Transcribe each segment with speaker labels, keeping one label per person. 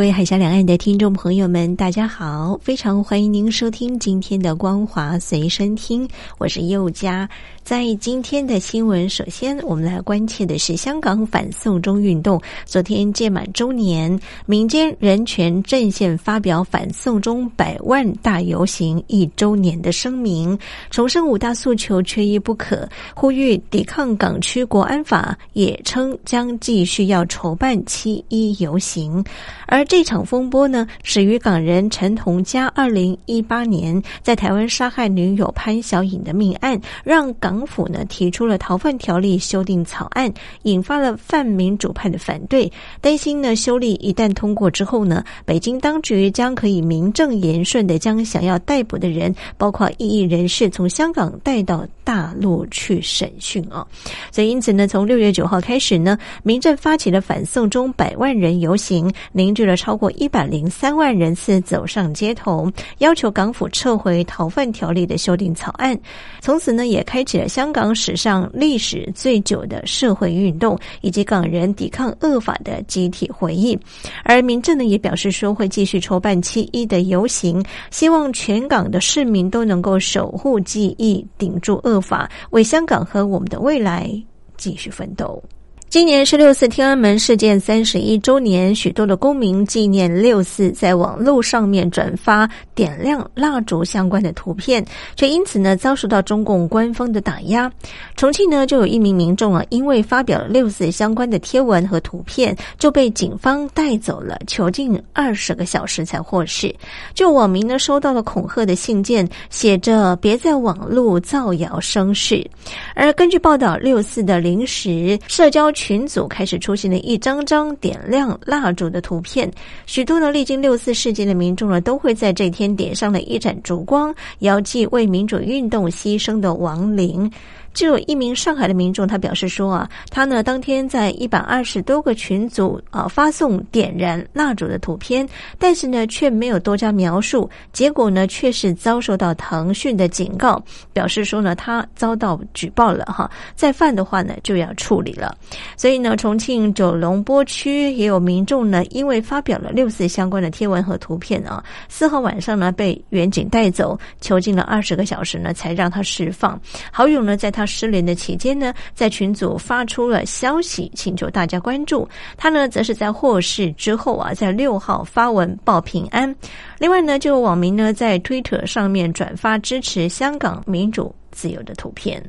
Speaker 1: 各位海峡两岸的听众朋友们，大家好！非常欢迎您收听今天的光华随身听，我是佑佳。在今天的新闻，首先我们来关切的是香港反送中运动。昨天届满周年，民间人权阵线发表反送中百万大游行一周年的声明，重申五大诉求缺一不可，呼吁抵抗港区国安法，也称将继续要筹办七一游行。而这场风波呢，始于港人陈同佳二零一八年在台湾杀害女友潘小颖的命案，让港。府呢提出了逃犯条例修订草案，引发了泛民主派的反对，担心呢修例一旦通过之后呢，北京当局将可以名正言顺的将想要逮捕的人，包括异议人士，从香港带到大陆去审讯啊。所以因此呢，从六月九号开始呢，民政发起了反送中百万人游行，凝聚了超过一百零三万人次走上街头，要求港府撤回逃犯条例的修订草案。从此呢，也开启了。香港史上历史最久的社会运动，以及港人抵抗恶法的集体回忆。而民政呢也表示说，会继续筹办七一的游行，希望全港的市民都能够守护记忆，顶住恶法，为香港和我们的未来继续奋斗。今年是六四天安门事件三十一周年，许多的公民纪念六四，在网络上面转发点亮蜡烛相关的图片，却因此呢遭受到中共官方的打压。重庆呢就有一名民众啊，因为发表了六四相关的贴文和图片，就被警方带走了，囚禁二十个小时才获释。就网民呢收到了恐吓的信件，写着“别在网络造谣生事”。而根据报道，六四的临时社交。群组开始出现了一张张点亮蜡烛的图片，许多呢历经六四事件的民众呢都会在这天点上了一盏烛光，遥祭为民主运动牺牲的亡灵。就有一名上海的民众，他表示说啊，他呢当天在一百二十多个群组啊发送点燃蜡烛的图片，但是呢却没有多加描述，结果呢却是遭受到腾讯的警告，表示说呢他遭到举报了哈，再犯的话呢就要处理了。所以呢，重庆九龙坡区也有民众呢，因为发表了六四相关的贴文和图片啊，四号晚上呢被远警带走，囚禁了二十个小时呢才让他释放。好友呢在他。他失联的期间呢，在群组发出了消息，请求大家关注。他呢，则是在获释之后啊，在六号发文报平安。另外呢，就有网民呢在推特上面转发支持香港民主自由的图片。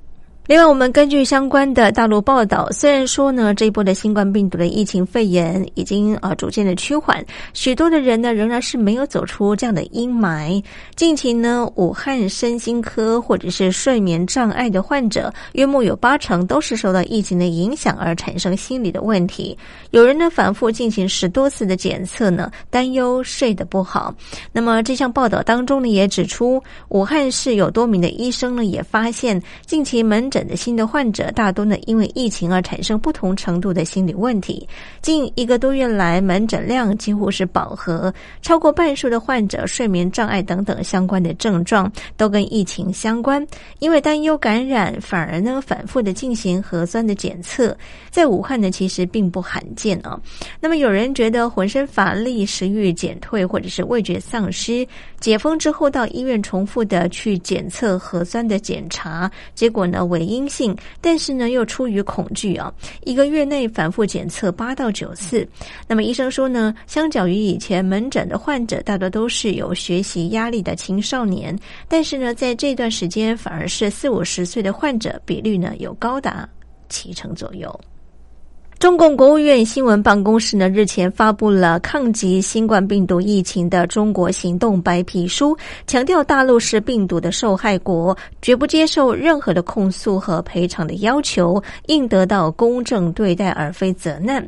Speaker 1: 另外，我们根据相关的大陆报道，虽然说呢，这一波的新冠病毒的疫情肺炎已经啊逐渐的趋缓，许多的人呢仍然是没有走出这样的阴霾。近期呢，武汉身心科或者是睡眠障碍的患者，约莫有八成都是受到疫情的影响而产生心理的问题。有人呢反复进行十多次的检测呢，担忧睡得不好。那么这项报道当中呢，也指出，武汉市有多名的医生呢，也发现近期门诊的新的患者大多呢因为疫情而产生不同程度的心理问题。近一个多月来，门诊量几乎是饱和，超过半数的患者睡眠障碍等等相关的症状都跟疫情相关。因为担忧感染，反而呢反复的进行核酸的检测。在武汉呢，其实并不罕见啊。那么有人觉得浑身乏力、食欲减退，或者是味觉丧失，解封之后到医院重复的去检测核酸的检查，结果呢为阴性，但是呢，又出于恐惧啊，一个月内反复检测八到九次。那么医生说呢，相较于以前门诊的患者，大多都是有学习压力的青少年，但是呢，在这段时间反而是四五十岁的患者比率呢，有高达七成左右。中共国务院新闻办公室呢日前发布了抗击新冠病毒疫情的中国行动白皮书，强调大陆是病毒的受害国，绝不接受任何的控诉和赔偿的要求，应得到公正对待而非责难。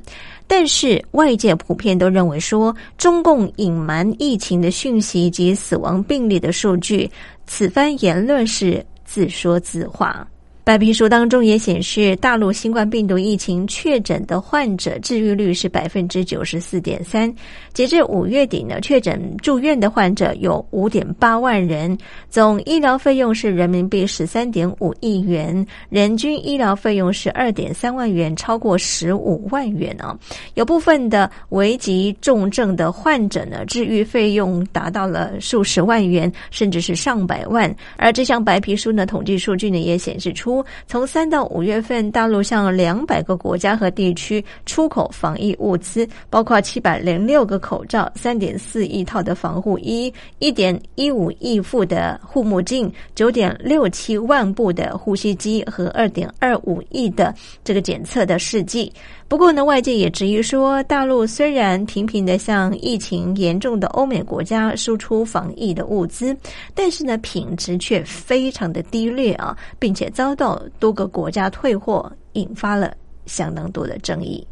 Speaker 1: 但是外界普遍都认为说，中共隐瞒疫情的讯息及死亡病例的数据，此番言论是自说自话。白皮书当中也显示，大陆新冠病毒疫情确诊的患者治愈率是百分之九十四点三。截至五月底呢，确诊住院的患者有五点八万人，总医疗费用是人民币十三点五亿元，人均医疗费用是二点三万元，超过十五万元啊。有部分的危急重症的患者呢，治愈费用达到了数十万元，甚至是上百万。而这项白皮书呢，统计数据呢也显示出。从三到五月份，大陆向两百个国家和地区出口防疫物资，包括七百零六个口罩、三点四亿套的防护衣、一点一五亿副的护目镜、九点六七万部的呼吸机和二点二五亿的这个检测的试剂。不过呢，外界也质疑说，大陆虽然频频的向疫情严重的欧美国家输出防疫的物资，但是呢，品质却非常的低劣啊，并且遭到多个国家退货，引发了相当多的争议。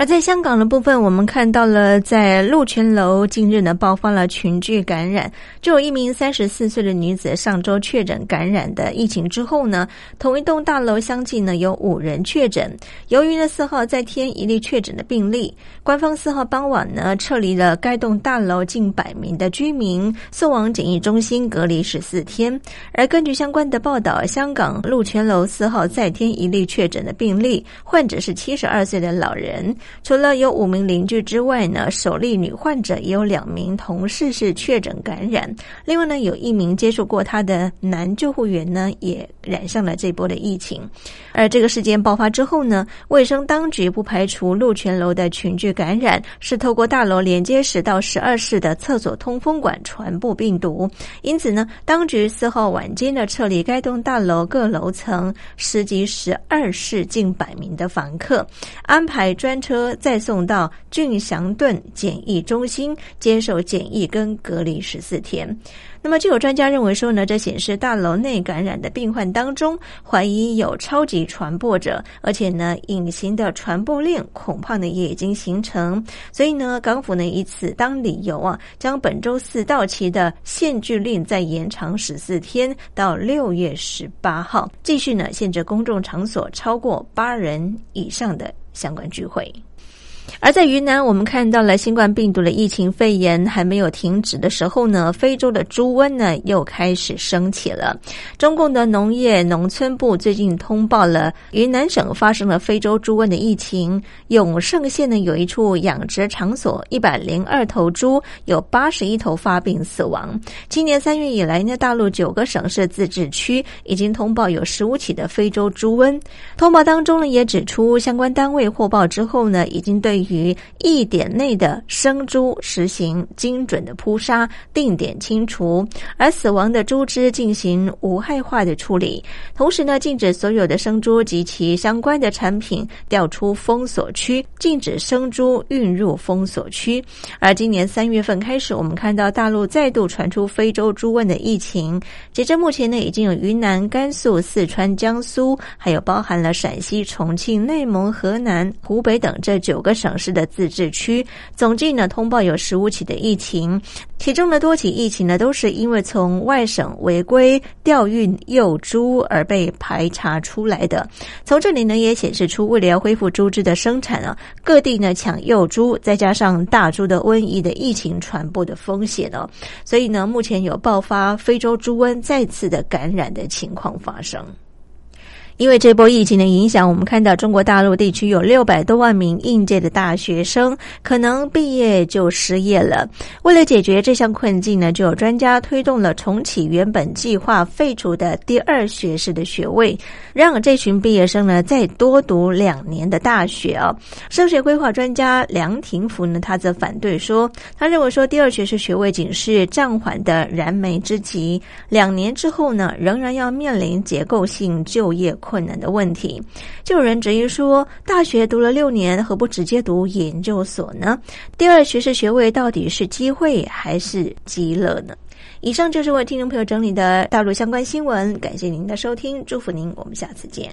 Speaker 1: 而在香港的部分，我们看到了在鹿泉楼近日呢爆发了群聚感染，就有一名三十四岁的女子上周确诊感染的疫情之后呢，同一栋大楼相继呢有五人确诊。由于呢四号再添一例确诊的病例，官方四号傍晚呢撤离了该栋大楼近百名的居民，送往检疫中心隔离十四天。而根据相关的报道，香港鹿泉楼四号再添一例确诊的病例，患者是七十二岁的老人。除了有五名邻居之外呢，首例女患者也有两名同事是确诊感染。另外呢，有一名接触过他的男救护员呢，也染上了这波的疫情。而这个事件爆发之后呢，卫生当局不排除鹿泉楼的群聚感染是透过大楼连接十到十二室的厕所通风管传播病毒。因此呢，当局四号晚间的撤离该栋大楼各楼层十及十二室近百名的房客，安排专车。再送到俊祥顿检疫中心接受检疫跟隔离十四天。那么，就有专家认为说呢，这显示大楼内感染的病患当中，怀疑有超级传播者，而且呢，隐形的传播链恐怕呢也已经形成。所以呢，港府呢以此当理由啊，将本周四到期的限聚令再延长十四天，到六月十八号，继续呢限制公众场所超过八人以上的相关聚会。而在云南，我们看到了新冠病毒的疫情肺炎还没有停止的时候呢，非洲的猪瘟呢又开始升起了。中共的农业农村部最近通报了云南省发生了非洲猪瘟的疫情。永胜县呢有一处养殖场所，一百零二头猪，有八十一头发病死亡。今年三月以来呢，大陆九个省市自治区已经通报有十五起的非洲猪瘟。通报当中呢也指出，相关单位获报之后呢，已经对于一点内的生猪实行精准的扑杀、定点清除，而死亡的猪只进行无害化的处理。同时呢，禁止所有的生猪及其相关的产品调出封锁区，禁止生猪运入封锁区。而今年三月份开始，我们看到大陆再度传出非洲猪瘟的疫情。截至目前呢，已经有云南、甘肃、四川、江苏，还有包含了陕西、重庆、内蒙、河南、湖北等这九个省。市的自治区总计呢通报有十五起的疫情，其中的多起疫情呢都是因为从外省违规调运幼猪而被排查出来的。从这里呢也显示出，为了要恢复猪只的生产啊，各地呢抢幼猪，再加上大猪的瘟疫的疫情传播的风险哦，所以呢目前有爆发非洲猪瘟再次的感染的情况发生。因为这波疫情的影响，我们看到中国大陆地区有六百多万名应届的大学生可能毕业就失业了。为了解决这项困境呢，就有专家推动了重启原本计划废除的第二学士的学位，让这群毕业生呢再多读两年的大学啊。升学规划专家梁廷福呢，他则反对说，他认为说第二学士学位仅是暂缓的燃眉之急，两年之后呢，仍然要面临结构性就业。困难的问题。就有人质疑说，大学读了六年，何不直接读研究所呢？第二学士学位到底是机会还是极乐呢？以上就是为听众朋友整理的大陆相关新闻，感谢您的收听，祝福您，我们下次见。